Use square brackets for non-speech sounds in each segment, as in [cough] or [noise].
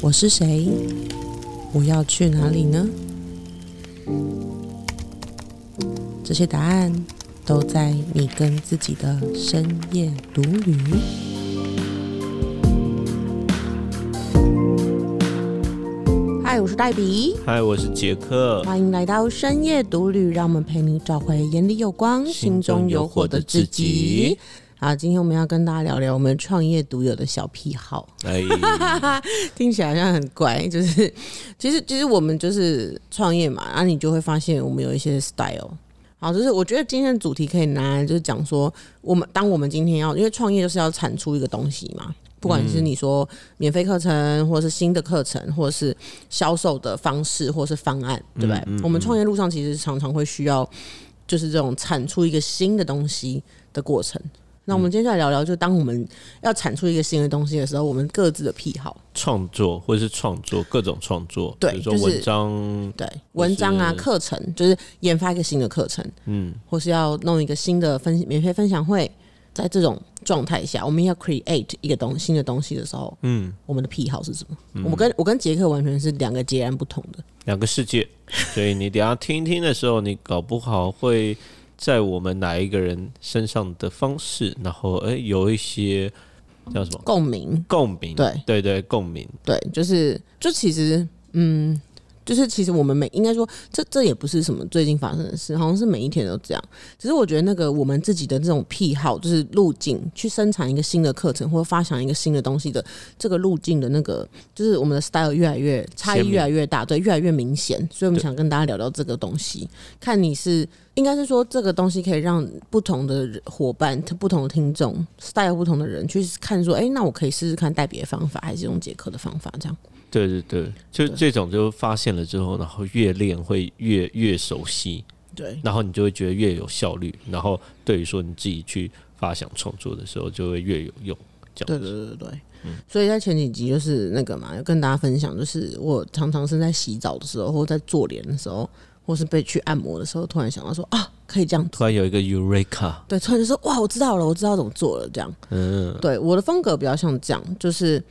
我是谁？我要去哪里呢？这些答案都在你跟自己的深夜独旅。嗨，我是黛比，嗨，我是杰克，欢迎来到深夜独旅，让我们陪你找回眼里有光、心中有火的自己。好，今天我们要跟大家聊聊我们创业独有的小癖好。哎，[laughs] 听起来好像很怪，就是其实其实我们就是创业嘛，然后你就会发现我们有一些 style。好，就是我觉得今天的主题可以拿来就是讲说，我们当我们今天要因为创业就是要产出一个东西嘛，不管是你说免费课程，或者是新的课程，或者是销售的方式，或者是方案，对不对？我们创业路上其实常常会需要就是这种产出一个新的东西的过程。那我们接下来聊聊，就当我们要产出一个新的东西的时候，我们各自的癖好、创作或者是创作各种创作，对，比如说文章，对，文章啊，课程，就是研发一个新的课程，嗯，或是要弄一个新的分免费分享会，在这种状态下，我们要 create 一个东新的东西的时候，嗯，我们的癖好是什么？我们跟我跟杰克完全是两个截然不同的。两个世界，所以你等下听听的时候，你搞不好会。在我们哪一个人身上的方式，然后哎，有一些叫什么共鸣？共鸣，对对对，共鸣，对，就是就其实，嗯。就是其实我们每应该说，这这也不是什么最近发生的事，好像是每一天都这样。只是我觉得那个我们自己的这种癖好，就是路径去生产一个新的课程或发想一个新的东西的这个路径的那个，就是我们的 style 越来越差异越来越大，对，越来越明显。所以我们想跟大家聊聊这个东西，看你是应该是说这个东西可以让不同的伙伴、不同的听众、style 不同的人去看，说，哎，那我可以试试看带别的方法，还是用杰克的方法这样。对对对，就这种就发现了之后，然后越练会越越熟悉，对，然后你就会觉得越有效率，然后对于说你自己去发想创作的时候，就会越有用。这样，对对对对对，嗯，所以在前几集就是那个嘛，要跟大家分享，就是我常常是在洗澡的时候，或在做脸的时候，或是被去按摩的时候，突然想到说啊，可以这样，突然有一个 Eureka，对，突然就说哇，我知道了，我知道怎么做了，这样，嗯，对，我的风格比较像这样，就是。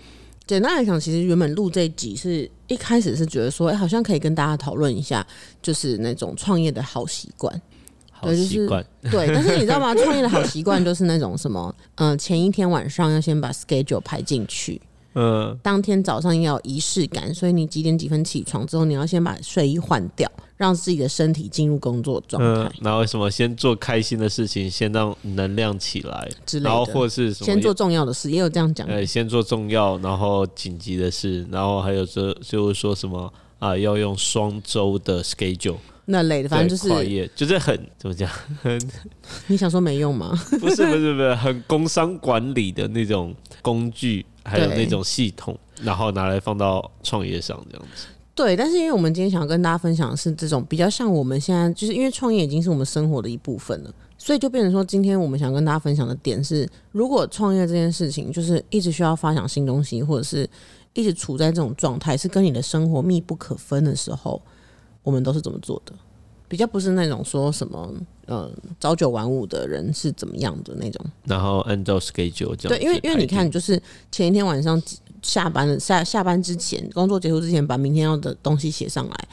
简单来讲，其实原本录这集是一开始是觉得说，哎，好像可以跟大家讨论一下，就是那种创业的好习惯。好习惯，对，但是你知道吗？创业的好习惯就是那种什么，嗯，前一天晚上要先把 schedule 排进去。嗯，当天早上要仪式感，所以你几点几分起床之后，你要先把睡衣换掉，让自己的身体进入工作状态。然后什么先做开心的事情，先让能量起来之类的？然后或是先做重要的事，也有这样讲。呃，先做重要，然后紧急的事，然后还有这就是说什么啊，要用双周的 schedule 那类的，反正就是就是很怎么讲？很 [laughs] 你想说没用吗？不是不是不是，很工商管理的那种工具。还有那种系统，然后拿来放到创业上这样子。对，但是因为我们今天想要跟大家分享的是这种比较像我们现在，就是因为创业已经是我们生活的一部分了，所以就变成说，今天我们想跟大家分享的点是，如果创业这件事情就是一直需要发想新东西，或者是一直处在这种状态，是跟你的生活密不可分的时候，我们都是怎么做的？比较不是那种说什么，嗯，朝九晚五的人是怎么样的那种，然后按照 schedule 这样。对，因为因为你看，就是前一天晚上下班的下下班之前，工作结束之前，把明天要的东西写上来，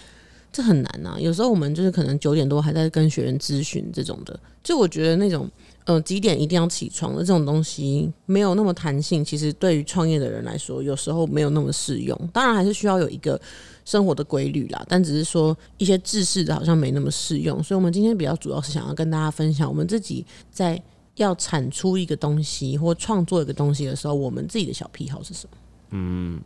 这很难啊。有时候我们就是可能九点多还在跟学员咨询这种的，就我觉得那种，嗯，几点一定要起床的这种东西，没有那么弹性。其实对于创业的人来说，有时候没有那么适用。当然还是需要有一个。生活的规律啦，但只是说一些制式的好像没那么适用，所以我们今天比较主要是想要跟大家分享，我们自己在要产出一个东西或创作一个东西的时候，我们自己的小癖好是什么？嗯，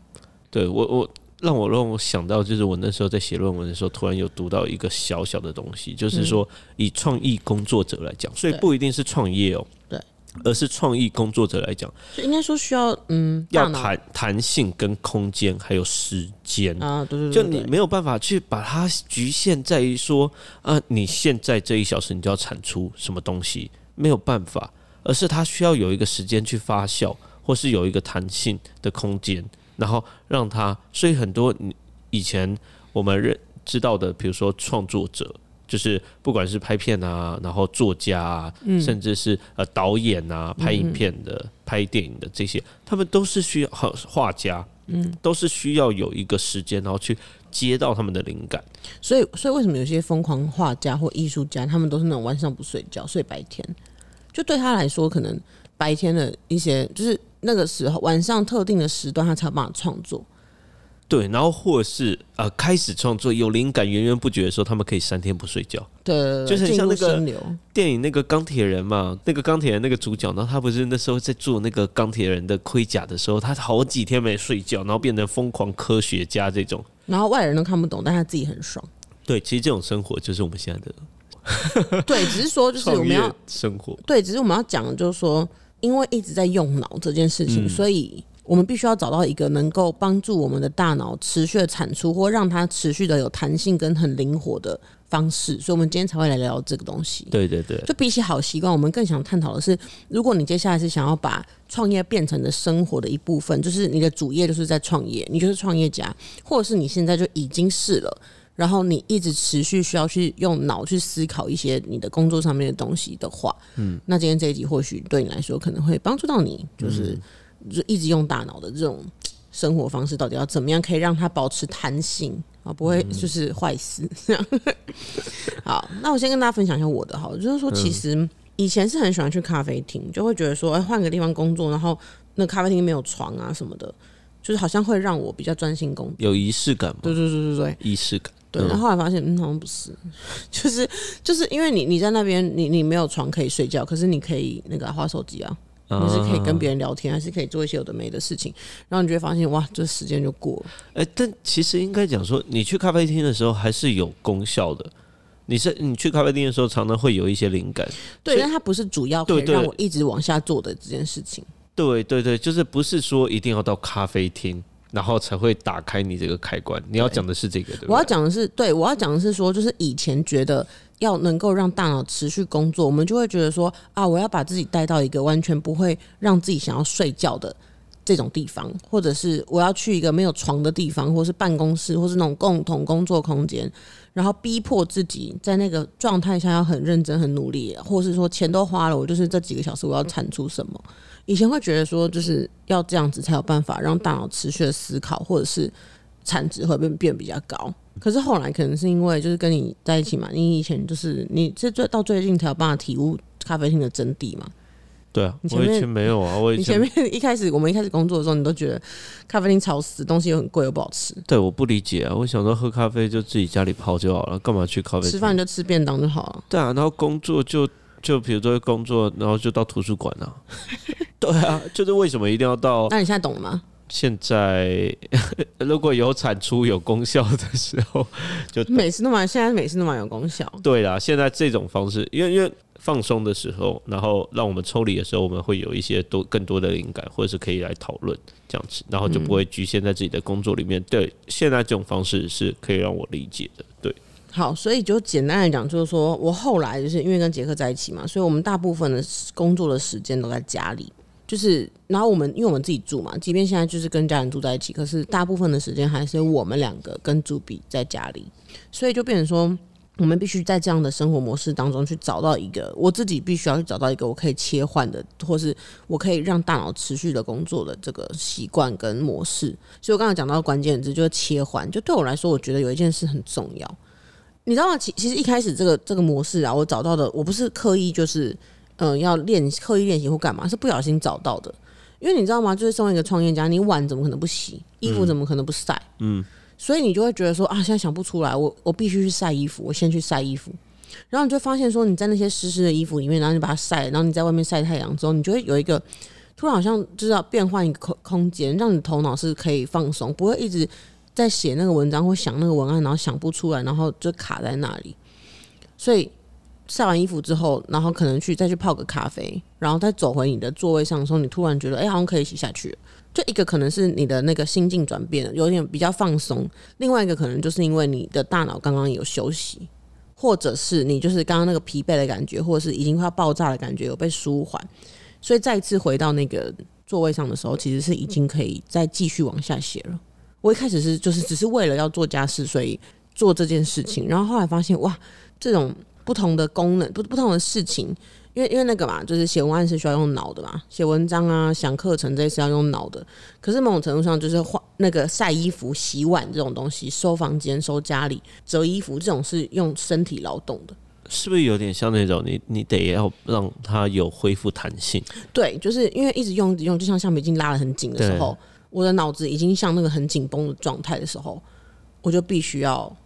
对我我让我让我想到，就是我那时候在写论文的时候，突然有读到一个小小的东西，就是说以创意工作者来讲，所以不一定是创业哦。对。而是创意工作者来讲，就应该说需要嗯，要弹弹性跟空间，还有时间啊，对对对，就你没有办法去把它局限在于说，啊，你现在这一小时你就要产出什么东西，没有办法，而是它需要有一个时间去发酵，或是有一个弹性的空间，然后让他，所以很多以前我们认知道的，比如说创作者。就是不管是拍片啊，然后作家啊，甚至是呃导演啊，拍影片的、拍电影的这些，他们都是需要好画家，嗯，都是需要有一个时间，然后去接到他们的灵感。所以，所以为什么有些疯狂画家或艺术家，他们都是那种晚上不睡觉，睡白天？就对他来说，可能白天的一些，就是那个时候晚上特定的时段，他才有办法创作。对，然后或是呃开始创作有灵感源源不绝的时候，他们可以三天不睡觉。对，就是很像那个电影那个钢铁人嘛，那个钢铁人那个主角，然后他不是那时候在做那个钢铁人的盔甲的时候，他好几天没睡觉，然后变成疯狂科学家这种。然后外人都看不懂，但他自己很爽。对，其实这种生活就是我们现在的对，只是说就是我们要生活。对，只是我们要讲的就是说，因为一直在用脑这件事嗯情，所以我们必须要找到一个能够帮助我们的大脑持续的产出，或让它持续的有弹性跟很灵活的方式。所以，我们今天才会来聊这个东西。对对对，就比起好习惯，我们更想探讨的是，如果你接下来是想要把创业变成你的生活的一部分，就是你的主业就是在创业，你就是创业家，或者是你现在就已经是了，然后你一直持续需要去用脑去思考一些你的工作上面的东西的话，嗯，那今天这一集或许对你来说可能会帮助到你，就是、就一直用大脑的这种生活方式，到底要怎么样可以让它保持弹性啊，不会就是坏死这样。好，那我先跟大家分享一下我的哈，就是说其实以前是很喜欢去咖啡厅，就会觉得说，哎，换个地方工作，然后那咖啡厅没有床啊什么的，就是好像会让我比较专心工作。有仪式感吗？对对对对对仪式感。对，然后后来发现，嗯，好像不是，[laughs] 就是就是因为你你在那边，你你没有床可以睡觉，可是你可以那个啊划手机啊，你是可以跟别人聊天，还是可以做一些有的没的事情，然后你就会发现，哇，这时间就过了。哎、但其实应该讲说，你去咖啡厅的时候还是有功效的。你是你去咖啡厅的时候，常常会有一些灵感。对，但它不是主要让我一直往下做的这件事情。对对对，就是不是说一定要到咖啡厅，然后才会打开你这个开关。你要讲的是这个，对？我要讲的是，对我要讲的是说，就是以前觉得要能够让大脑持续工作，我们就会觉得说啊，我要把自己带到一个完全不会让自己想要睡觉的这种地方，或者是我要去一个没有床的地方，或是办公室，或是那种共同工作空间，然后逼迫自己在那个状态下要很认真、很努力，或是说钱都花了，我就是这几个小时我要产出什么。以前会觉得说，就是要这样子才有办法让大脑持续的思考，或者是产值会变变比较高。可是后来可能是因为就是跟你在一起嘛，你以前就是你这最到最近才有办法体悟咖啡厅的真谛嘛。对啊，我以前没有啊，我以你前面一开始我们一开始工作的时候，你都觉得咖啡厅吵死，东西又很贵又不好吃，对我不理解啊，我想说喝咖啡就自己家里泡就好了，干嘛去咖啡？吃饭就吃便当就好了。对啊，然后工作就就比如说工作，然后就到图书馆啊。[laughs] [laughs] 对啊，就是为什么一定要到那你现在懂了吗？现在？[laughs] 如果有产出有功效的时候，[laughs] 就每次都蛮现在每次都蛮有功效。对啦。现在这种方式，因为因为放松的时候，然后让我们抽离的时候，我们会有一些多更多的灵感，或者是可以来讨论这样子，然后就不会局限在自己的工作里面。对，现在这种方式是可以让我理解的。对，好，所以就简单来讲，就是说我后来就是因为跟杰克在一起嘛，所以我们大部分的工作的时间都在家里。就是，然后我们因为我们自己住嘛，即便现在就是跟家人住在一起，可是大部分的时间还是我们两个跟朱比在家里，所以就变成说，我们必须在这样的生活模式当中去找到一个，我自己必须要去找到一个我可以切换的，或是我可以让大脑持续的工作的这个习惯跟模式。所以我刚才讲到关键字就是切换，就对我来说，我觉得有一件事很重要。你知道吗？其其实一开始这个这个模式啊，我找到的，我不是刻意就是嗯、呃要练刻意练习或干嘛，是不小心找到的。因为你知道吗？就是身为一个创业家，你碗怎么可能不洗？衣服怎么可能不晒？嗯，所以你就会觉得说啊，现在想不出来，我我必须去晒衣服，我先去晒衣服。然后你就发现说，你在那些湿湿的衣服里面，然后你把它晒，然后你在外面晒太阳之后，你就会有一个突然好像就是要变换一个空空间，让你头脑是可以放松，不会一直在写那个文章或想那个文案，然后想不出来，然后就卡在那里。所以晒完衣服之后，然后可能去再去泡个咖啡，然后再走回你的座位上的时候，你突然觉得，哎、好像可以洗下去。就一个可能是你的那个心境转变，有点比较放松；另外一个可能就是因为你的大脑刚刚有休息，或者是你就是刚刚那个疲惫的感觉，或者是已经快要爆炸的感觉有被舒缓，所以再次回到那个座位上的时候，其实是已经可以再继续往下写了。我一开始是就是只是为了要做家事，所以做这件事情，然后后来发现哇，这种不同的功能，不不同的事情。因为因为那个嘛，就是写文案是需要用脑的嘛，写文章啊、想课程这些是要用脑的。可是某种程度上，就是换那个晒衣服、洗碗这种东西，收房间、收家里、折衣服这种是用身体劳动的。是不是有点像那种你你得要让它有恢复弹性？对，就是因为一直用一直用，就像橡皮筋拉的很紧的时候，我的脑子已经像那个很紧绷的状态的时候，我就必须要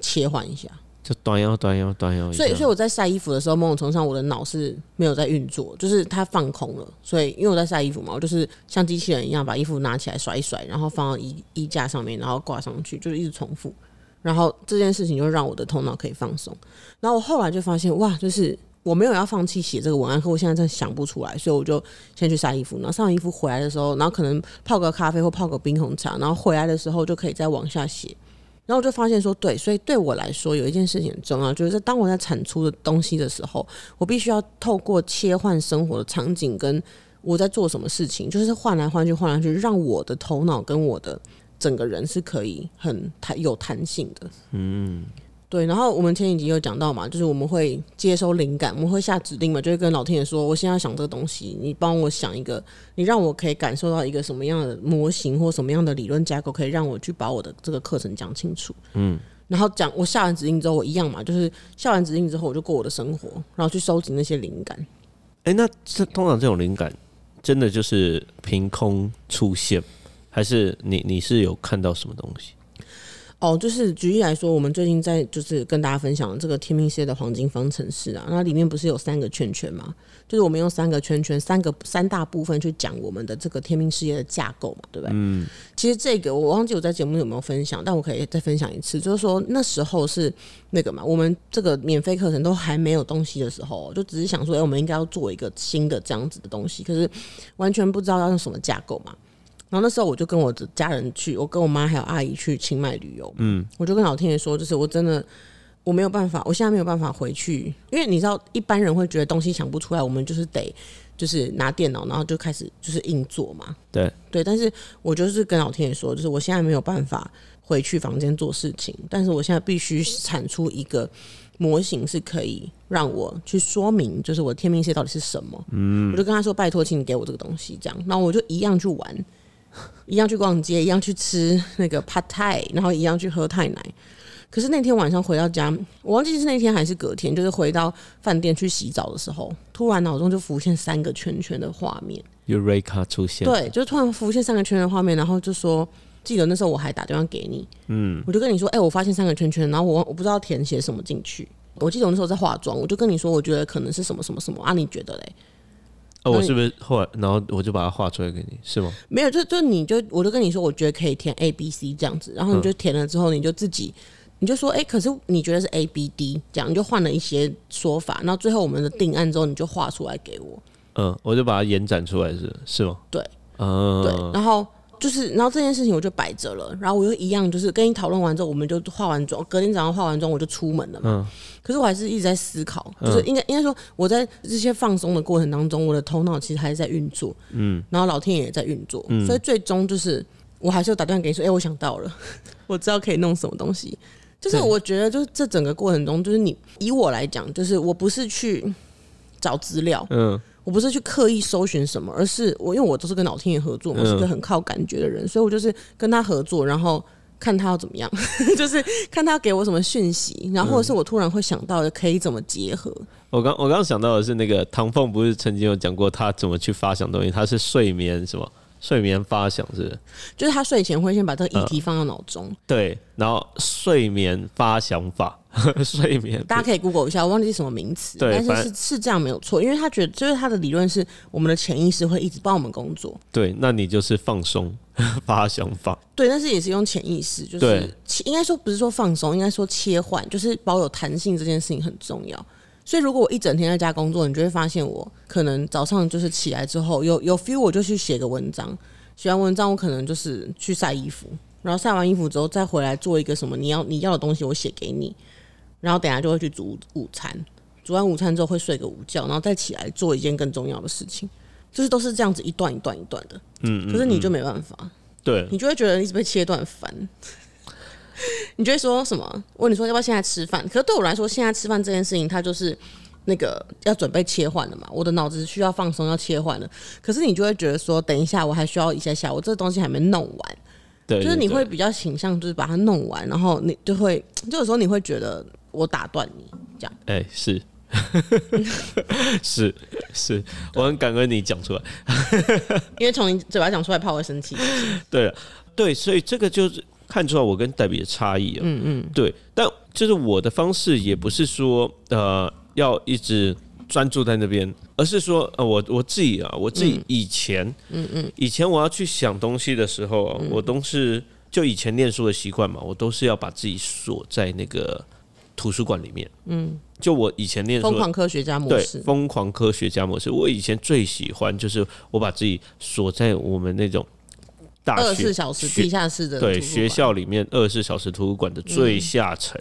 切换一下。就端腰端腰端腰，所以所以我在晒衣服的时候，某种程度上我的脑是没有在运作，就是它放空了。所以因为我在晒衣服嘛，我就是像机器人一样把衣服拿起来甩一甩，然后放到衣衣架上面，然后挂上去，就是一直重复。然后这件事情就让我的头脑可以放松。然后我后来就发现，哇，就是我没有要放弃写这个文案，可我现在真的想不出来，所以我就先去晒衣服。然后晒完衣服回来的时候，然后可能泡个咖啡或泡个冰红茶，然后回来的时候就可以再往下写。然后我就发现说，对，所以对我来说有一件事情很重要，就是当我在产出的东西的时候，我必须要透过切换生活的场景，跟我在做什么事情，就是换来换去，换来去，让我的头脑跟我的整个人是可以很弹有弹性的。嗯。对，然后我们前几集有讲到嘛，就是我们会接收灵感，我们会下指令嘛，就会跟老天爷说，我现在想这个东西，你帮我想一个，你让我可以感受到一个什么样的模型或什么样的理论架构，可以让我去把我的这个课程讲清楚。嗯，然后讲我下完指令之后，我一样嘛，就是下完指令之后，我就过我的生活，然后去收集那些灵感。哎，那这通常这种灵感真的就是凭空出现，还是你你是有看到什么东西？哦，就是举例来说，我们最近在就是跟大家分享这个天命事业的黄金方程式啊，那里面不是有三个圈圈吗？就是我们用三个圈圈、三个三大部分去讲我们的这个天命事业的架构嘛，对不对？嗯。其实这个我忘记我在节目有没有分享，但我可以再分享一次，就是说那时候是那个嘛，我们这个免费课程都还没有东西的时候，就只是想说，哎，我们应该要做一个新的这样子的东西，可是完全不知道要用什么架构嘛。然后那时候我就跟我的家人去，我跟我妈还有阿姨去清迈旅游。嗯，我就跟老天爷说，就是我真的我没有办法，我现在没有办法回去，因为你知道一般人会觉得东西想不出来，我们就是得就是拿电脑，然后就开始就是硬做嘛。对对，但是我就是跟老天爷说，就是我现在没有办法回去房间做事情，但是我现在必须产出一个模型，是可以让我去说明，就是我的天命线到底是什么。嗯，我就跟他说，拜托，请你给我这个东西，这样，那我就一样去玩。[laughs] 一样去逛街，一样去吃那个 Pad Thai，然后一样去喝泰奶。可是那天晚上回到家，我忘记是那天还是隔天，就是回到饭店去洗澡的时候，突然脑中就浮现三个圈圈的画面。Eureka 出现，对，就突然浮现三个圈圈的画面，然后就说记得那时候我还打电话给你，嗯，我就跟你说，哎，我发现三个圈圈，然后我我不知道填写什么进去。我记得我那时候在化妆，我就跟你说，我觉得可能是什么什么什么啊？你觉得嘞？我是不是后来，然后我就把它画出来给你，是吗？没有，就就你就我就跟你说，我觉得可以填 A B C 这样子，然后你就填了之后，你就自己你就说，哎，可是你觉得是 A B D 这样，你就换了一些说法，然后最后我们的定案之后，你就画出来给我。嗯，我就把它延展出来，是是吗？对，嗯，对，然后。就是，然后这件事情我就摆着了，然后我又一样，就是跟你讨论完之后，我们就化完妆，隔天早上化完妆我就出门了嘛。嗯。可是我还是一直在思考，就是应该应该说我在这些放松的过程当中，我的头脑其实还是在运作。嗯。然后老天也在运作，所以最终就是我还是打电话给你说，哎，我想到了，[laughs] 我知道可以弄什么东西。就是我觉得，就是这整个过程中，就是你以我来讲，就是我不是去找资料，嗯。我不是去刻意搜寻什么，而是我因为我都是跟老天爷合作，我是个很靠感觉的人，所以我就是跟他合作，然后看他要怎么样，[laughs] 就是看他给我什么讯息，然后或者是我突然会想到的可以怎么结合。我刚我刚刚想到的是那个唐凤，不是曾经有讲过他怎么去发想东西，他是睡眠什么？睡眠发想是，就是他睡前会先把这个议题放到脑中，对，然后睡眠发想法，[laughs] 睡眠大家可以 Google 一下，我忘记是什么名词，但是是是这样没有错，因为他觉得就是他的理论是我们的潜意识会一直帮我们工作，对，那你就是放松 [laughs] 发想法，对，但是也是用潜意识，就是应该说不是说放松，应该说切换，就是保有弹性这件事情很重要。所以，如果我一整天在家工作，你就会发现我可能早上就是起来之后有有 feel，我就去写个文章。写完文章，我可能就是去晒衣服，然后晒完衣服之后再回来做一个什么你要你要的东西，我写给你。然后等下就会去煮午餐，煮完午餐之后会睡个午觉，然后再起来做一件更重要的事情。就是都是这样子一段一段一段的。嗯。可是你就没办法。对。你就会觉得一直被切断烦。[laughs] 你就会说什么？问你说要不要现在吃饭？可是对我来说，现在吃饭这件事情，它就是那个要准备切换的嘛。我的脑子需要放松，要切换的。可是你就会觉得说，等一下，我还需要一下下，我这个东西还没弄完。对，就是你会比较倾向，就是把它弄完，然后你就会，就有时候你会觉得我打断你这样。哎、是 [laughs] 是是，我很感恩你讲出来。因为从你嘴巴讲出来，怕我会生气。[laughs] 对了，对，所以这个就是看出来我跟黛比的差异啊。嗯嗯，对，但就是我的方式也不是说呃要一直专注在那边，而是说呃我我自己啊，我自己以前，嗯嗯，以前我要去想东西的时候啊，我都是就以前念书的习惯嘛，我都是要把自己锁在那个图书馆里面。嗯，就我以前念书疯狂科学家模对，式，疯狂科学家模式。我以前最喜欢就是我把自己锁在我们那种大二十四小时地下室的对学校里面二十四小时图书馆的最下层，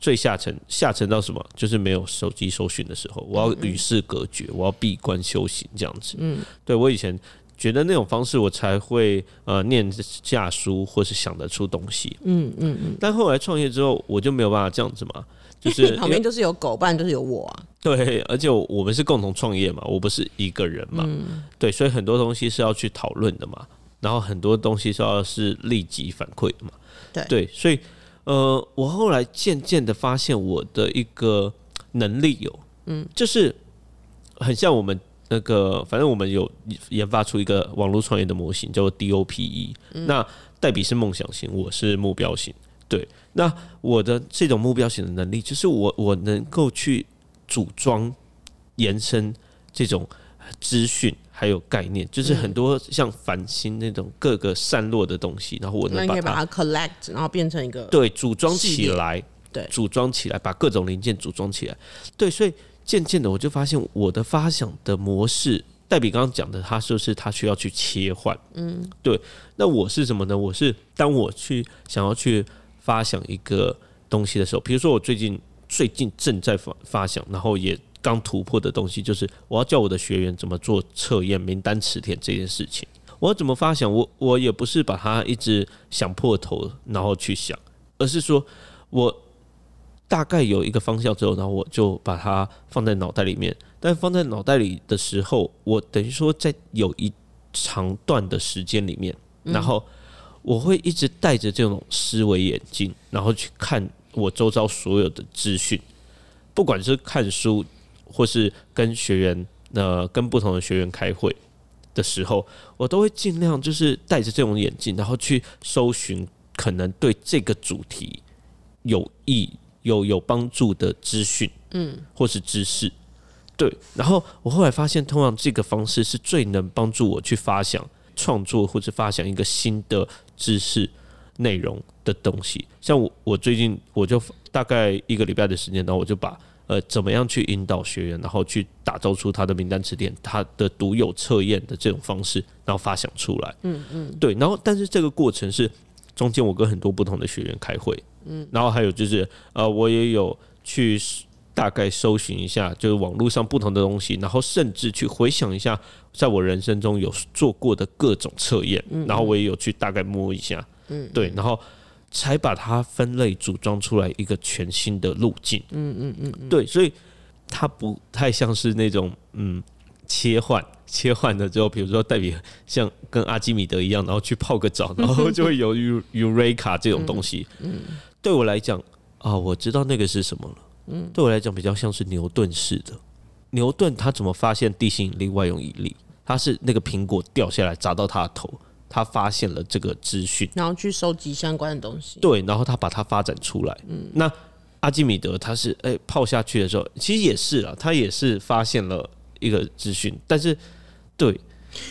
最下层下层到什么？就是没有手机搜寻的时候，我要与世隔绝，我要闭关修行这样子。嗯，对我以前。觉得那种方式我才会呃念下书或是想得出东西，嗯嗯嗯。但后来创业之后，我就没有办法这样子嘛，[laughs] 就是旁边就是有狗，不然就是有我啊。对，而且我们是共同创业嘛，我不是一个人嘛，对，所以很多东西是要去讨论的嘛，然后很多东西是要是立即反馈的嘛，对。所以呃，我后来渐渐的发现我的一个能力有，嗯，就是很像我们那个，反正我们有研发出一个网络创业的模型，叫做 DOPE，、那黛比是梦想型，我是目标型，对，那我的这种目标型的能力，就是我我能够去组装、延伸这种资讯还有概念，就是很多像繁星那种各个散落的东西，然后我能把它它 collect，然后变成一个对组装起来，对组装起来，把各种零件组装起来，对，所以渐渐的我就发现我的发想的模式。戴比刚刚讲的，他就是他需要去切换，嗯，对。那我是什么呢？我是当我去想要去发想一个东西的时候，比如说我最近最近正在发发想，然后也刚突破的东西，就是我要教我的学员怎么做测验名单词典这件事情。我怎么发想？我我也不是把它一直想破头，然后去想，而是说我大概有一个方向之后，然后我就把它放在脑袋里面。但放在脑袋里的时候，我等于说在有一长段的时间里面，然后我会一直带着这种思维眼镜，然后去看我周遭所有的资讯，不管是看书，或是跟学员呃跟不同的学员开会的时候，我都会尽量就是戴着这种眼镜，然后去搜寻可能对这个主题有益、有有帮助的资讯，嗯，或是知识。对，然后我后来发现，通常这个方式是最能帮助我去发想、创作或者发想一个新的知识内容的东西。像我，我最近我就大概一个礼拜的时间，然后我就把呃怎么样去引导学员，然后去打造出他的名单词典，他的独有测验的这种方式，然后发想出来。嗯嗯，对。然后，但是这个过程是中间我跟很多不同的学员开会，嗯，然后还有就是呃，我也有去。大概搜寻一下，就是网络上不同的东西，然后甚至去回想一下，在我人生中有做过的各种测验，然后我也有去大概摸一下，嗯，对，然后才把它分类组装出来一个全新的路径，嗯嗯嗯，对，所以它不太像是那种嗯切换切换的之后，比如说代表像跟阿基米德一样，然后去泡个澡，然后 [laughs] 就会有 Eureka 这种东西，嗯，对我来讲啊，我知道那个是什么了。嗯，对我来讲比较像是牛顿式的。牛顿他怎么发现地心引力、外用引力？他是那个苹果掉下来砸到他的头，他发现了这个资讯，然后去收集相关的东西。对，然后他把它发展出来。嗯，那阿基米德他是诶、泡下去的时候，其实也是啊，他也是发现了一个资讯，但是对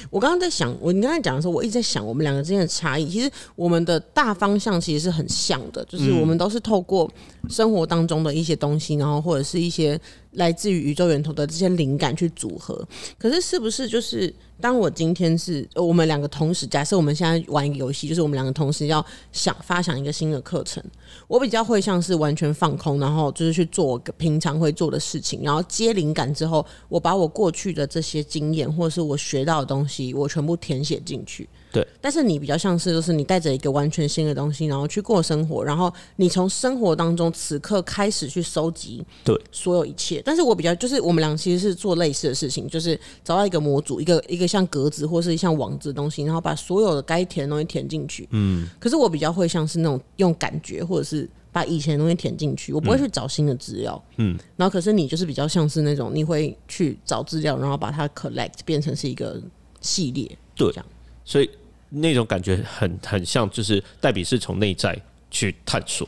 我刚刚在想，我你刚才讲的时候，我一直在想我们两个之间的差异。其实我们的大方向其实是很像的，就是我们都是透过生活当中的一些东西，然后或者是一些来自于宇宙源头的这些灵感去组合。可是是不是就是当我今天是我们两个同时，假设我们现在玩一个游戏，就是我们两个同时要想发想一个新的课程，我比较会像是完全放空，然后就是去做我平常会做的事情，然后接灵感之后，我把我过去的这些经验或者是我学到的东西，我全部填写进去。对，但是你比较像是就是你带着一个完全新的东西，然后去过生活，然后你从生活当中此刻开始去收集对所有一切。但是我比较就是我们俩其实是做类似的事情，就是找到一个模组，一个一个像格子或是像网子的东西，然后把所有的该填的东西填进去。嗯，可是我比较会像是那种用感觉或者是。把以前的东西填进去，我不会去找新的资料。嗯，然后可是你就是比较像是那种你会去找资料，然后把它 collect 变成是一个系列。对这样所以那种感觉很很像，就是代比是从内在去探索，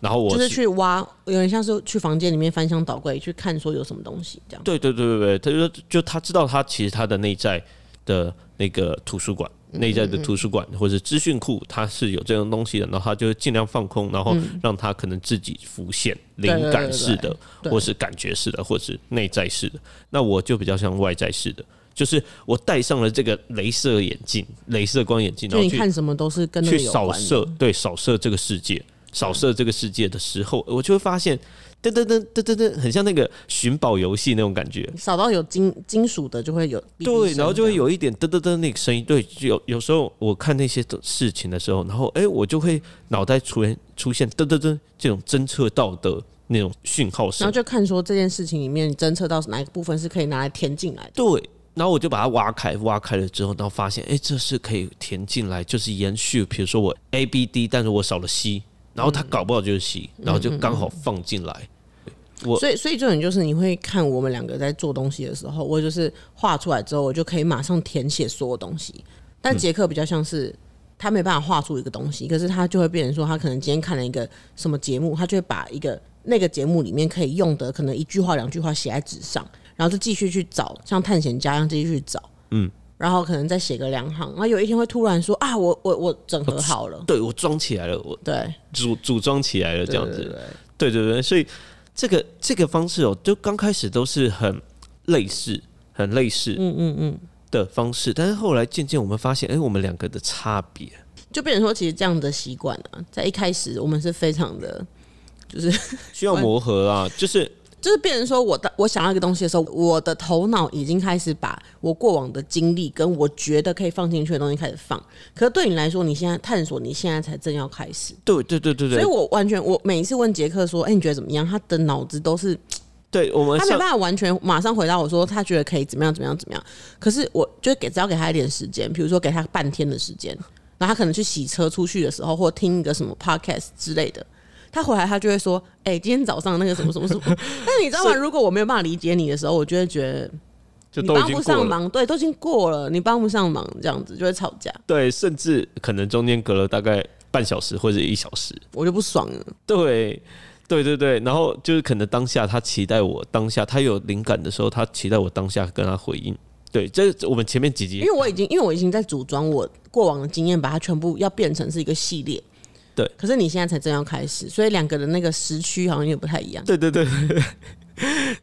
然后我就是去挖，有点像是去房间里面翻箱倒柜去看说有什么东西这样。对对对对对，他就说就他知道他其实他的内在的那个图书馆。内在的图书馆或者资讯库，它是有这种东西的，然后他就尽量放空，然后让他可能自己浮现灵感式的，对或是感觉式的，或是内在式的。那我就比较像外在式的，就是我戴上了这个镭射眼镜、镭射光眼镜，然后去看什么都是跟那去个扫射。，对扫射这个世界，扫射这个世界的时候，我就会发现，噔噔噔噔噔噔，很像那个寻宝游戏那种感觉。扫到有金金属的就会有对，然后就会有一点噔噔噔那个声音。对，就有有时候我看那些的事情的时候，然后哎、我就会脑袋出现出现噔噔噔这种侦测到的那种讯号声然后。就看说这件事情里面侦测到哪一个部分是可以拿来填进来的。对，然后我就把它挖开，挖开了之后，然后发现，哎、这是可以填进来，就是延续。比如说我 A B D，但是我少了 C，然后它搞不好就是 C，、然后就刚好放进来。我所以，所以这种就是你会看我们两个在做东西的时候，我就是画出来之后，我就可以马上填写所有东西。但杰克比较像是他没办法画出一个东西，可是他就会变成说，他可能今天看了一个什么节目，他就会把一个那个节目里面可以用的可能一句话、两句话写在纸上，然后就继续去找，像探险家一样继续去找，嗯，然后可能再写个两行，然后有一天会突然说啊，我我我整合好了，对我装起来了，我对，组组装起来了，这样子。对对对所以这个这个方式哦，就刚开始都是很类似、很类似，嗯嗯嗯。的方式，但是后来渐渐我们发现，哎，我们两个的差别，就变成说，其实这样的习惯啊，在一开始我们是非常的，就是需要磨合啊，就是就是变成说我的我想要一个东西的时候，我的头脑已经开始把我过往的经历跟我觉得可以放进去的东西开始放。可是对你来说，你现在探索，你现在才正要开始。对对对对对所以我完全，我每一次问杰克说：“哎、你觉得怎么样？”他的脑子都是对，我们 [laughs] 他没办法完全马上回答我说他觉得可以怎么样怎么样怎么样。可是我就给只要给他一点时间，比如说给他半天的时间，然后他可能去洗车出去的时候，或听一个什么 podcast 之类的。他回来，他就会说：“哎、今天早上那个什么什么什么。[laughs] ”但你知道吗？如果我没有办法理解你的时候，我就会觉得就都已你帮不上忙，对，都已经过了，你帮不上忙，这样子就会吵架，对，甚至可能中间隔了大概半小时或者一小时，我就不爽了。对。对对对，然后就是可能当下他期待我当下他有灵感的时候，他期待我当下跟他回应。对，这我们前面几集因为我已经，因为我已经在组装我过往的经验，把它全部要变成是一个系列。对，可是你现在才正要开始，所以两个的那个时区好像有点不太一样。对对对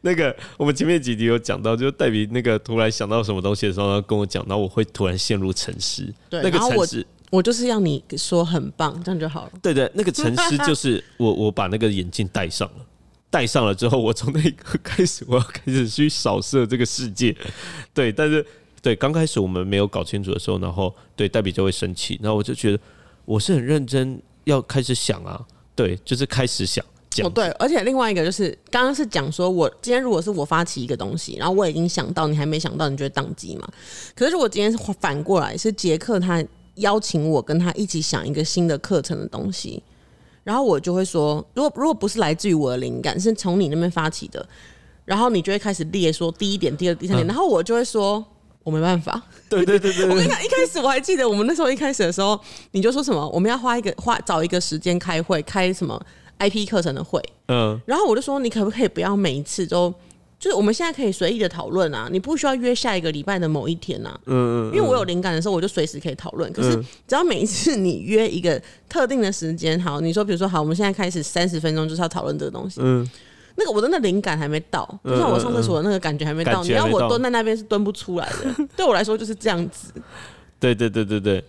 那个我们前面几集有讲到，就代比那个突然想到什么东西的时候，跟我讲，然后我会突然陷入沉思。对那个然后我沉思，我就是要你说很棒，这样就好了。对对，那个沉思就是我我把那个眼镜戴上了。戴上了之后，我从那一刻开始，我要开始去扫射这个世界。对，但是对刚开始我们没有搞清楚的时候，然后对黛比就会生气，然后我就觉得我是很认真要开始想啊，对，就是开始想讲哦，对，而且另外一个就是刚刚是讲说我今天如果是我发起一个东西，然后我已经想到，你还没想到，你就会宕机嘛。可是如果今天是反过来，是杰克他邀请我跟他一起想一个新的课程的东西，然后我就会说，如果如果不是来自于我的灵感，是从你那边发起的，然后你就会开始列说第一点、第二、第三点，然后我就会说。我没办法，对对对对。对我跟你讲，一开始我还记得，我们那时候一开始的时候，你就说什么，我们要花一个花找一个时间开会，开什么 IP 课程的会，嗯，然后我就说，你可不可以不要每一次都，就是我们现在可以随意的讨论啊，你不需要约下一个礼拜的某一天啊，嗯嗯，因为我有灵感的时候，我就随时可以讨论。可是只要每一次你约一个特定的时间，好，你说比如说好，我们现在开始三十分钟就是要讨论这个东西，嗯，那个我的那灵感还没到，就像我上厕所的那个感觉还没到。你要我蹲在那边是蹲不出来的，[laughs] 对我来说就是这样子。对对对对对，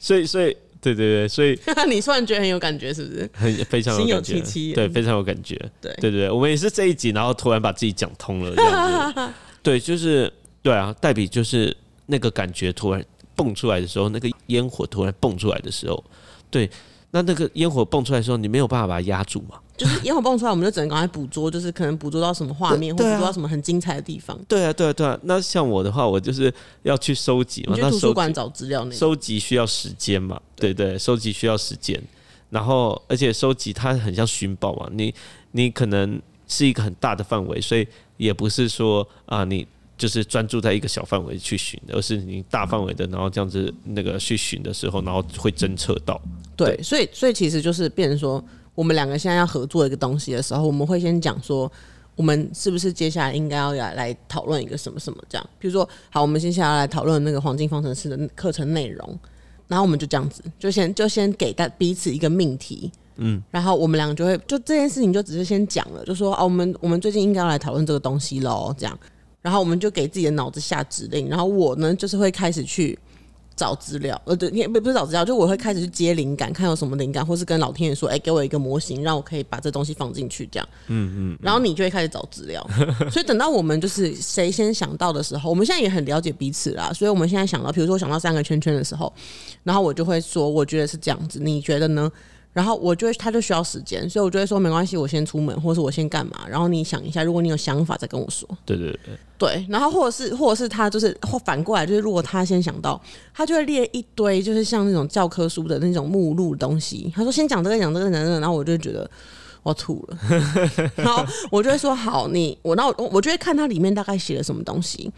所以所以对对对，所以 [laughs] 你突然觉得很有感觉，是不是？很非常心有感觉戚戚焉对，非常有感觉。对对对对，我们也是这一集，然后突然把自己讲通了，这样子。[laughs] 对，就是对啊，代笔就是那个感觉突然蹦出来的时候，那个烟火突然蹦出来的时候，对，那那个烟火蹦出来的时候，你没有办法把它压住嘛？就是烟火蹦出来，我们就只能赶快捕捉，就是可能捕捉到什么画面，或对对啊捕捉到什么很精彩的地方。对啊，对啊，对啊。那像我的话，我就是要去收集嘛，你去那图书馆找资料那种。收集需要时间嘛？对对，收集需要时间。然后，而且收集它很像寻宝嘛，你你可能是一个很大的范围，所以也不是说啊，你就是专注在一个小范围去寻，而是你大范围的，然后这样子那个去寻的时候，然后会侦测到。对，所以所以其实就是变成说，我们两个现在要合作一个东西的时候，我们会先讲说，我们是不是接下来应该要来来讨论一个什么什么这样？比如说，好，我们接下来来讨论那个黄金方程式的课程内容，然后我们就这样子，就先就先给大彼此一个命题。嗯，然后我们两个就会就这件事情就只是先讲了，就说哦，我们我们最近应该要来讨论这个东西喽，这样，然后我们就给自己的脑子下指令，然后我呢就是会开始去找资料，呃，对，也不不是找资料，就我会开始去接灵感，看有什么灵感，或是跟老天爷说，哎、给我一个模型，让我可以把这东西放进去，这样，嗯嗯，然后你就会开始找资料，所以等到我们就是谁先想到的时候，我们现在也很了解彼此啦，所以我们现在想到，比如说我想到三个圈圈的时候，然后我就会说，我觉得是这样子，你觉得呢？然后我就会，他就需要时间，所以我就会说没关系，我先出门，或是我先干嘛，然后你想一下，如果你有想法再跟我说。对对对，对，然后或者是或者是他就是或反过来就是，如果他先想到，他就会列一堆就是像那种教科书的那种目录的东西。他说先讲这个讲这个讲这个，然后我就会觉得我吐了，[laughs] 然后我就会说好，你我那我我就会看他里面大概写了什么东西，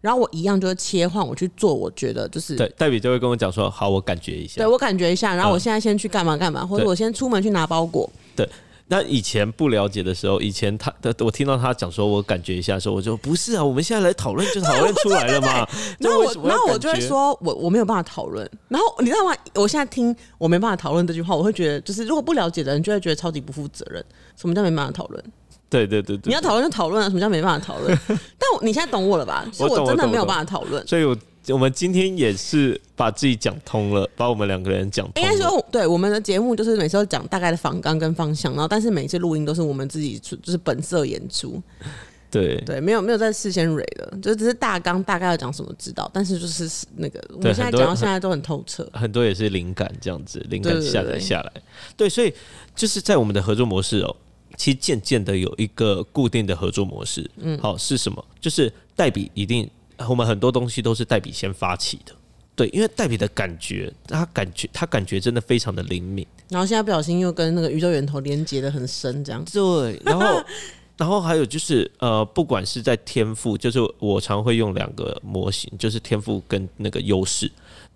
然后我一样就会切换我去做，我觉得就是对，代笔就会跟我讲说，好，我感觉一下对。我感觉一下，然后我嗯现在先去干嘛干嘛，或者我先出门去拿包裹。对那以前不了解的时候，以前他的我听到他讲说，我感觉一下的时候，我就不是啊，我们现在来讨论就讨论出来了嘛。[laughs] 然后我就为什，么要然后我就会，说，我我没有办法讨论。然后你知道吗？我现在听我没办法讨论这句话，我会觉得，就是如果不了解的人，就会觉得超级不负责任。什么叫没办法讨论？对对对对，你要讨论就讨论啊！什么叫没办法讨论？[laughs] 但我你现在懂我了吧？是我真的没有办法讨论。所以我我们今天也是把自己讲通了，把我们两个人讲通。应该说，对我们的节目就是每次都讲大概的仿纲跟方向，然后但是每次录音都是我们自己出，就是本色演出。对对，没有没有在事先蕊的，就只是大纲大概要讲什么知道，但是就是那个我们现在讲到现在都很透彻。很多也是灵感这样子，灵感下载下来。对，所以就是在我们的合作模式哦，其实渐渐的有一个固定的合作模式。嗯，好是什么？就是代笔一定，我们很多东西都是代笔先发起的。对，因为代笔的感觉，他感觉他感觉真的非常的灵敏。然后现在不小心又跟那个宇宙源头连接的很深，这样子。对，然后 [laughs] 然后还有就是呃，不管是在天赋，就是我常会用两个模型，就是天赋跟那个优势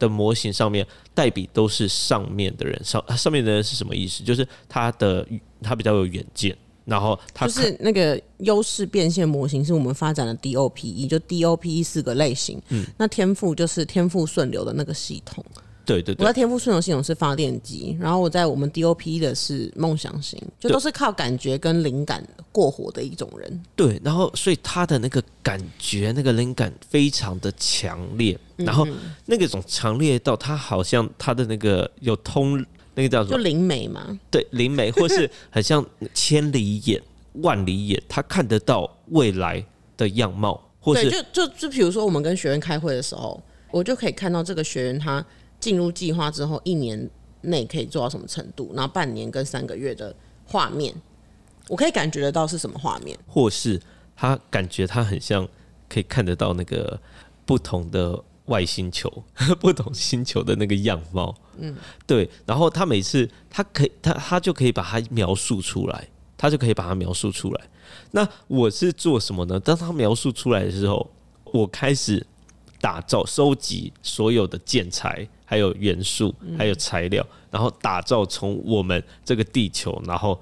的模型上面，代笔都是上面的人上上面的人是什么意思？就是他的他比较有远见，然后他就是那个优势变现模型是我们发展的 DOPE，就 DOPE 四个类型。嗯，那天赋就是天赋顺流的那个系统。对对对我在天赋顺流系统是发电机，然后我在我们 DOP 的是梦想型，就都是靠感觉跟灵感过活的一种人。对，然后所以他的那个感觉那个灵感非常的强烈，嗯然后那个种强烈到他好像他的那个有通那个叫什么？就灵媒嘛，对，灵媒，或是 [laughs] 很像千里眼、万里眼，他看得到未来的样貌，或对，是就就就比如说我们跟学员开会的时候，我就可以看到这个学员他进入计划之后，一年内可以做到什么程度，然后半年跟三个月的画面，我可以感觉得到是什么画面。或是他感觉他很像可以看得到那个不同的外星球、[laughs] 不同星球的那个样貌。嗯，对。然后他每次他可以他他就可以把它描述出来，他就可以把它描述出来。那我是做什么呢？当他描述出来的时候，我开始打造、收集所有的建材，还有元素，还有材料，然后打造从我们这个地球，然后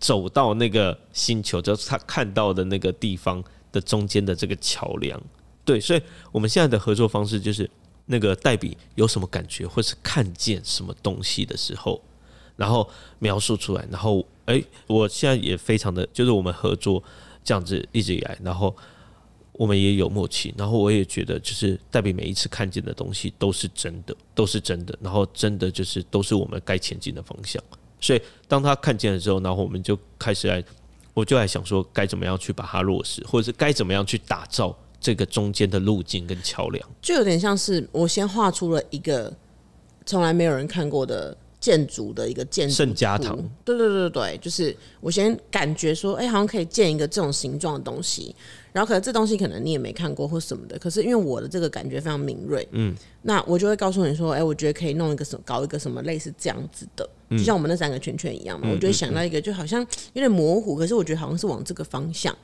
走到那个星球，就是他看到的那个地方的中间的这个桥梁。对，所以我们现在的合作方式就是，那个代笔有什么感觉，或是看见什么东西的时候，然后描述出来，然后，诶哎、我现在也非常的，就是我们合作这样子一直以来，然后我们也有默契，然后我也觉得就是代表每一次看见的东西都是真的，都是真的，然后真的就是都是我们该前进的方向。所以当他看见了之后，然后我们就开始来，我就来想说该怎么样去把它落实，或者是该怎么样去打造这个中间的路径跟桥梁。就有点像是我先画出了一个从来没有人看过的建筑的一个建筑圣家堂对对对对，就是我先感觉说，哎、好像可以建一个这种形状的东西，然后可能这东西可能你也没看过或什么的，可是因为我的这个感觉非常敏锐，嗯，那我就会告诉你说，哎、我觉得可以弄一个什么，搞一个什么类似这样子的，就像我们那三个圈圈一样嘛，我就会想到一个就好像有点模糊，可是我觉得好像是往这个方向。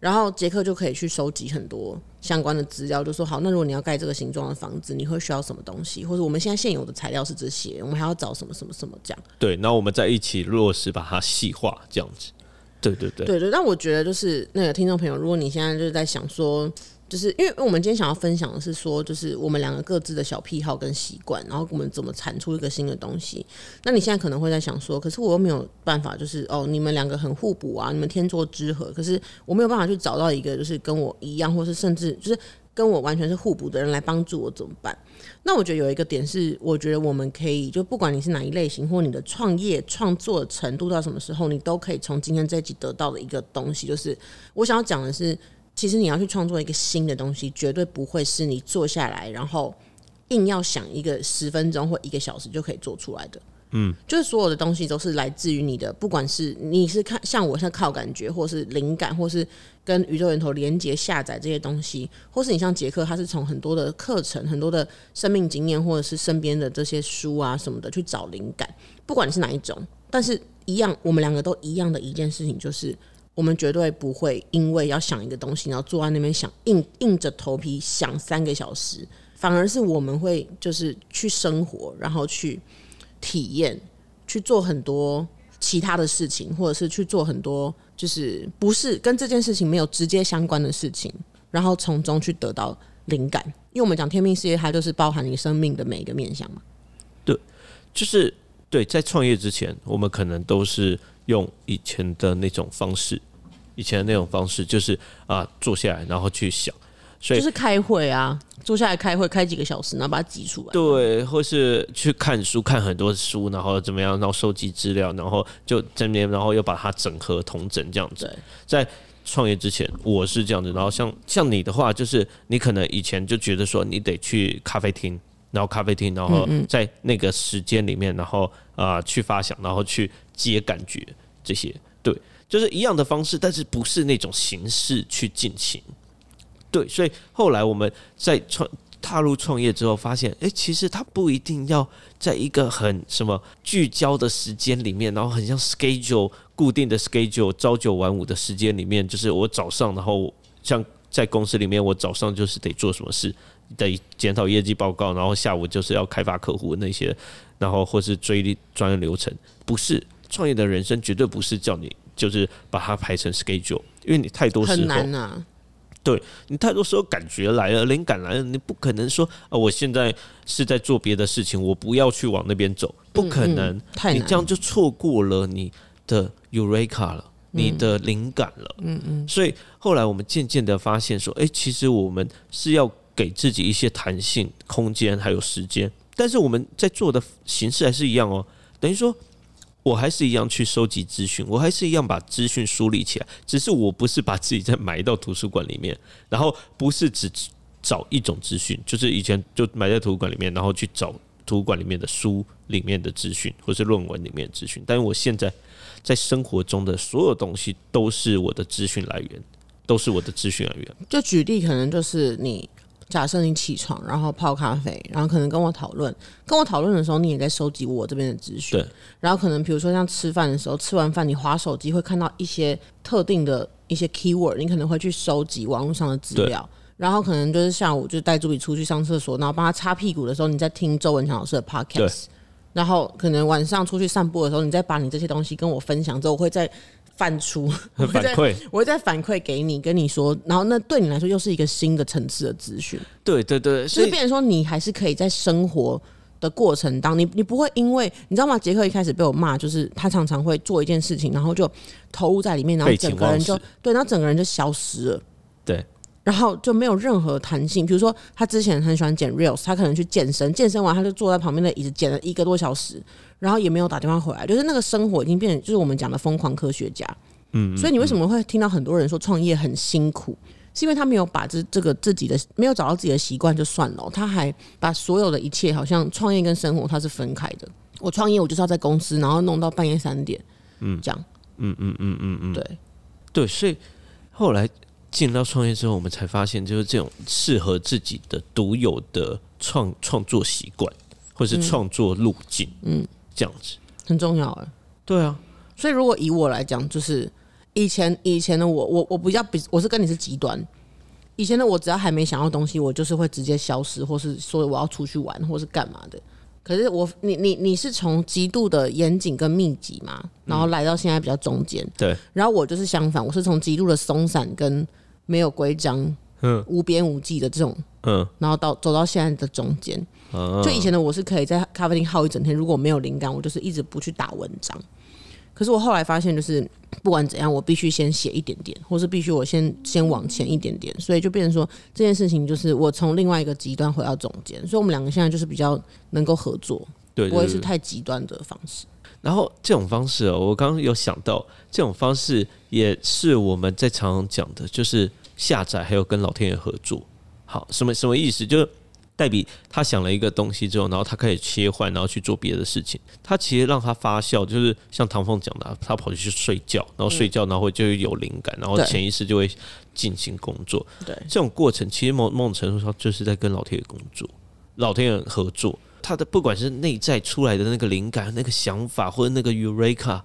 然后杰克就可以去收集很多相关的资料，就说好，那如果你要盖这个形状的房子，你会需要什么东西？或者我们现在现有的材料是这些，我们还要找什么什么什么这样。对，然后我们再一起落实把它细化，这样子。对对对，对对，但我觉得就是那个听众朋友，如果你现在就是在想说，就是因为我们今天想要分享的是说，就是我们两个各自的小癖好跟习惯，然后我们怎么产出一个新的东西。那你现在可能会在想说，可是我又没有办法，就是哦，你们两个很互补啊，你们天作之合，可是我没有办法去找到一个就是跟我一样，或是甚至就是跟我完全是互补的人来帮助我，怎么办？那我觉得有一个点是，我觉得我们可以就不管你是哪一类型，或你的创业创作程度到什么时候，你都可以从今天这一集得到的一个东西，就是我想要讲的是，其实你要去创作一个新的东西，绝对不会是你坐下来然后硬要想一个十分钟或一个小时就可以做出来的。嗯，就是所有的东西都是来自于你的，不管是你是看像我是靠感觉，或是灵感，或是跟宇宙源头连接下载这些东西，或是你像杰克，他是从很多的课程、很多的生命经验，或者是身边的这些书啊什么的去找灵感。不管你是哪一种，但是一样，我们两个都一样的一件事情，就是我们绝对不会因为要想一个东西，然后坐在那边想硬硬着头皮想三个小时，反而是我们会就是去生活，然后去体验，去做很多其他的事情，或者是去做很多就是不是跟这件事情没有直接相关的事情，然后从中去得到灵感。因为我们讲天命事业，它就是包含你生命的每一个面向嘛。对就是对，在创业之前，我们可能都是用以前的那种方式，以前的那种方式，就是啊，坐下来然后去想，所以就是开会啊，坐下来开会，开几个小时，然后把它挤出来。对，或是去看书，看很多书，然后怎么样，然后收集资料，然后就这边，然后又把它整合统整这样子。在创业之前，我是这样子，然后像像你的话，就是你可能以前就觉得说你得去咖啡厅，然后咖啡厅，然后在那个时间里面，然后啊、呃去发想，然后去接感觉这些，对，就是一样的方式，但是不是那种形式去进行。对，所以后来我们在创踏入创业之后，发现，诶，其实它不一定要在一个很什么聚焦的时间里面，然后很像 schedule 固定的 schedule 朝九晚五的时间里面，就是我早上，然后像在公司里面，我早上就是得做什么事，得检讨业绩报告，然后下午就是要开发客户那些，然后或是追专业流程，不是创业的人生绝对不是叫你就是把它排成 schedule，因为你太多时候很难啊。你太多时候感觉来了，灵感来了，你不可能说啊，我现在是在做别的事情，我不要去往那边走，不可能，嗯太难你这样就错过了你的 Eureka 了，你的灵感了。嗯嗯。所以后来我们渐渐的发现说，诶，其实我们是要给自己一些弹性、空间还有时间，但是我们在做的形式还是一样哦，等于说。我还是一样去收集资讯，我还是一样把资讯梳理起来，只是我不是把自己再埋到图书馆里面，然后不是只找一种资讯，就是以前就埋在图书馆里面，然后去找图书馆里面的书里面的资讯，或是论文里面的资讯。但是我现在在生活中的所有东西都是我的资讯来源，都是我的资讯来源。就举例，可能就是你假设你起床，然后泡咖啡，然后可能跟我讨论，跟我讨论的时候，你也在收集我这边的资讯。对。然后可能比如说像吃饭的时候，吃完饭你划手机会看到一些特定的一些 keyword，你可能会去收集网络上的资料。然后可能就是下午就带助理出去上厕所，然后帮他擦屁股的时候，你在听周文强老师的 podcast。然后可能晚上出去散步的时候，你再把你这些东西跟我分享之后，我会再翻出 [laughs] 反馈，我会再反馈给你，跟你说，然后那对你来说又是一个新的层次的资讯，对对对，就所以是变成说你还是可以在生活的过程当，你你不会因为你知道吗？杰克一开始被我骂，就是他常常会做一件事情，然后就投入在里面，然后整个人就对，然后整个人就消失了。对，然后就没有任何弹性。比如说，他之前很喜欢剪 reels，他可能去健身，健身完他就坐在旁边的椅子剪了一个多小时，然后也没有打电话回来，就是那个生活已经变成就是我们讲的疯狂科学家。嗯，所以你为什么会听到很多人说创业很辛苦？是因为他没有把这这个自己的没有找到自己的习惯就算了哦，他还把所有的一切好像创业跟生活它是分开的。我创业我就是要在公司，然后弄到半夜三点，嗯，这样，嗯嗯嗯嗯嗯，对，对，所以后来进到创业之后，我们才发现，就是这种适合自己的独有的创创作习惯，或是创作路径，嗯，这样子。很重要哎。对啊，所以如果以我来讲，就是以前以前的我，我我比较比我是跟你是极端。以前的我只要还没想到东西，我就是会直接消失，或是说我要出去玩，或是干嘛的。可是我你你你是从极度的严谨跟密集嘛，然后来到现在比较中间。对，然后我就是相反，我是从极度的松散跟没有规章、嗯无边无际的这种，嗯，然后到走到现在的中间。啊就以前的我是可以在咖啡厅耗一整天，如果没有灵感，我就是一直不去打文章。可是我后来发现，就是不管怎样，我必须先写一点点，或是必须我先先往前一点点，所以就变成说这件事情就是我从另外一个极端回到中间，所以我们两个现在就是比较能够合作，对对对不会是太极端的方式。然后这种方式哦，我刚刚有想到，这种方式也是我们在常常讲的，就是下载还有跟老天爷合作。好，什么什么意思？就是黛比他想了一个东西之后，然后他开始切换，然后去做别的事情。他其实让他发酵，就是像唐凤讲的啊，他跑去睡觉，然后睡觉，然后就会有灵感，然后潜意识就会进行工作。对，这种过程其实某某种程度上就是在跟老天爷工作，老天爷合作。他的不管是内在出来的那个灵感、那个想法或者那个 Eureka，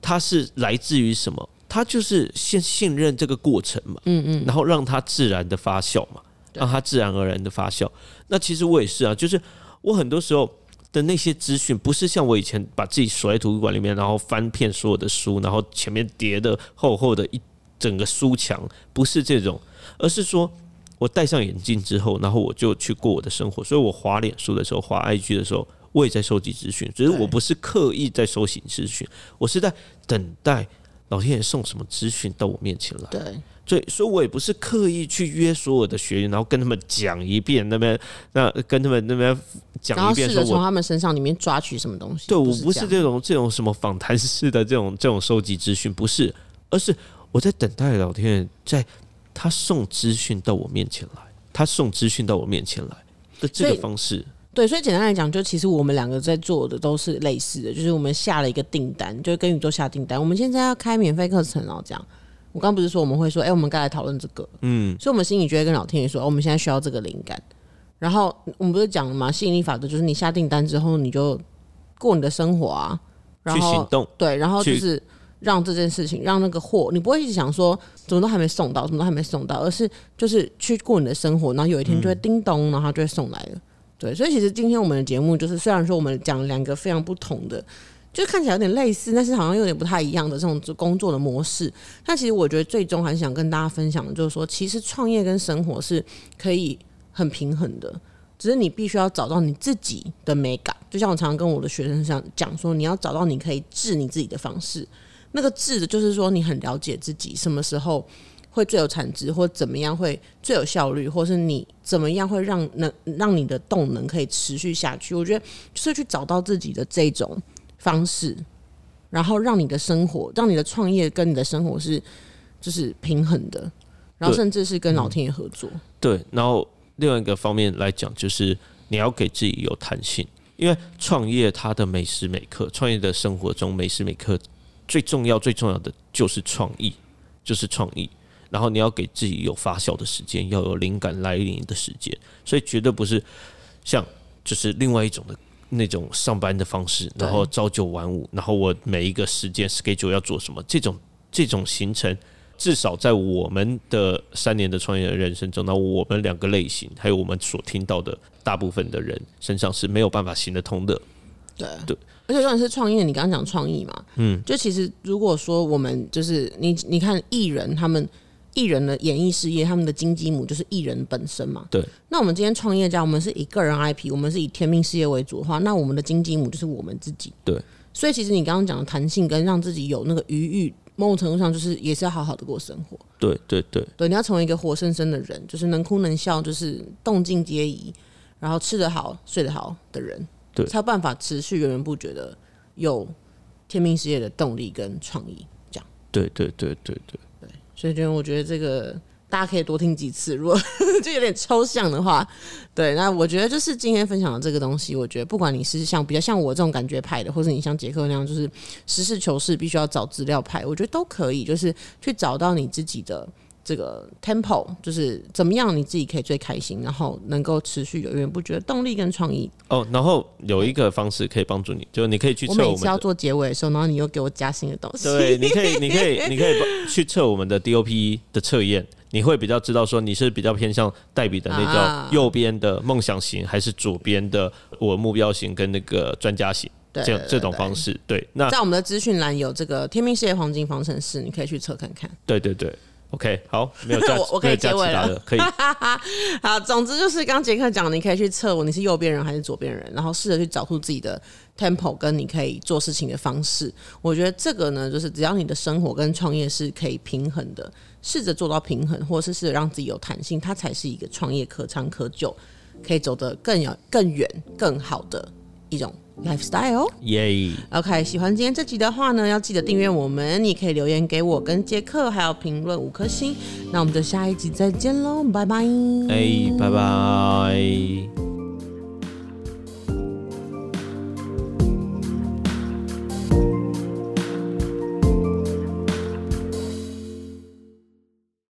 它是来自于什么？他就是先信任这个过程嘛，嗯嗯，然后让他自然的发酵嘛，让他自然而然的发酵。那其实我也是啊，就是我很多时候的那些资讯，不是像我以前把自己锁在图书馆里面，然后翻遍所有的书，然后前面叠的厚厚的一整个书墙，不是这种，而是说我戴上眼镜之后，然后我就去过我的生活。所以我滑脸书的时候，滑 IG 的时候，我也在收集资讯，只是我不是刻意在收集资讯，我是在等待老天爷送什么资讯到我面前来。对，所以，所以我也不是刻意去约所有的学员，然后跟他们讲一遍，那边那跟他们那边讲一遍，后试着说我从他们身上里面抓取什么东西。对我不是这种这种什么访谈式的这种这种收集资讯，不是，而是我在等待老天爷在他送资讯到我面前来，他送资讯到我面前来的这个方式，对，所以简单来讲，就其实我们两个在做的都是类似的，就是我们下了一个订单，就是跟宇宙下订单。我们现在要开免费课程哦，这样。我刚不是说我们会说，哎、我们该来讨论这个，嗯，所以我们心里就会跟老天爷说，哦我们现在需要这个灵感。然后我们不是讲了嘛？吸引力法则就是你下订单之后，你就过你的生活啊，然后去行动，对，然后就是让这件事情，让那个货，你不会一直想说怎么都还没送到，怎么都还没送到，而是就是去过你的生活，然后有一天就会叮咚，然后就会送来了。对，所以其实今天我们的节目就是，虽然说我们讲两个非常不同的，就看起来有点类似，但是好像有点不太一样的这种工作的模式。但其实我觉得最终还是想跟大家分享的，就是说，其实创业跟生活是可以很平衡的。只是你必须要找到你自己的美感，就像我常常跟我的学生讲讲说，你要找到你可以治你自己的方式。那个治的就是说，你很了解自己什么时候会最有产值，或怎么样会最有效率，或是你怎么样会让能让你的动能可以持续下去。我觉得就是去找到自己的这种方式，然后让你的生活，让你的创业跟你的生活是就是平衡的，然后甚至是跟老天爷合作。对，然后另外一个方面来讲，就是你要给自己有弹性，因为创业它的每时每刻，创业的生活中每时每刻最重要最重要的就是创意，就是创意。然后你要给自己有发酵的时间，要有灵感来临的时间，所以绝对不是像就是另外一种的那种上班的方式，然后朝九晚五，然后我每一个时间 schedule 要做什么，这种这种行程，至少在我们的三年的创业的人生中，那我们两个类型，还有我们所听到的大部分的人身上是没有办法行得通的。对对，而且重点是创业，你刚刚讲创意嘛，嗯，就其实如果说我们就是你你看艺人他们。艺人的演艺事业，他们的金鸡母就是艺人本身嘛。对。那我们今天创业家，我们是以个人 IP，我们是以天命事业为主的话，那我们的金鸡母就是我们自己。对。所以其实你刚刚讲的弹性跟让自己有那个余裕，某种程度上就是也是要好好的过生活。对对对。对，你要成为一个活生生的人，就是能哭能笑，就是动静皆宜，然后吃得好、睡得好的人，对，才有办法持续源源不绝的有天命事业的动力跟创意。这样。对对对对对。所以觉得我觉得这个。大家可以多听几次，如果 [laughs] 就有点抽象的话，对，那我觉得就是今天分享的这个东西，我觉得不管你是像比较像我这种感觉派的，或者你像杰克那样就是实事求是，必须要找资料派，我觉得都可以，就是去找到你自己的这个 tempo，就是怎么样你自己可以最开心，然后能够持续有源不绝的动力跟创意。哦，然后有一个方式可以帮助你，就是你可以去测我每次要做结尾的时候，然后你又给我加新的东西。对，你可以，你可以，你可以去测我们的 DOP 的测验。你会比较知道说你是比较偏向代比的那叫右边的梦想型，还是左边的我目标型跟那个专家型，这这种方式。对，那在我们的资讯栏有这个天命事业黄金方程式，你可以去测看看。对对对。OK，好，没有 [laughs] 我我可以结尾了，可以。[laughs] 好，总之就是刚杰克讲，你可以去测我你是右边人还是左边人，然后试着去找出自己的 tempo 跟你可以做事情的方式。我觉得这个呢，就是只要你的生活跟创业是可以平衡的，试着做到平衡，或者是试着让自己有弹性，它才是一个创业可长可久，可以走得更有更远、更好的一种。Lifestyle，耶！OK，喜欢今天这集的话呢，要记得订阅我们，你可以留言给我跟杰克，还有评论五颗星。那我们就下一集再见喽，拜拜！哎，拜拜。